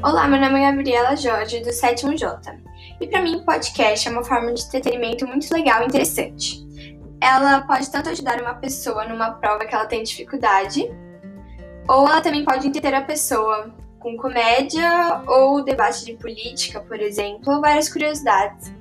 Olá, meu nome é Gabriela Jorge, do sétimo J. E para mim, podcast é uma forma de entretenimento muito legal e interessante. Ela pode tanto ajudar uma pessoa numa prova que ela tem dificuldade, ou ela também pode entreter a pessoa com comédia ou debate de política, por exemplo, ou várias curiosidades.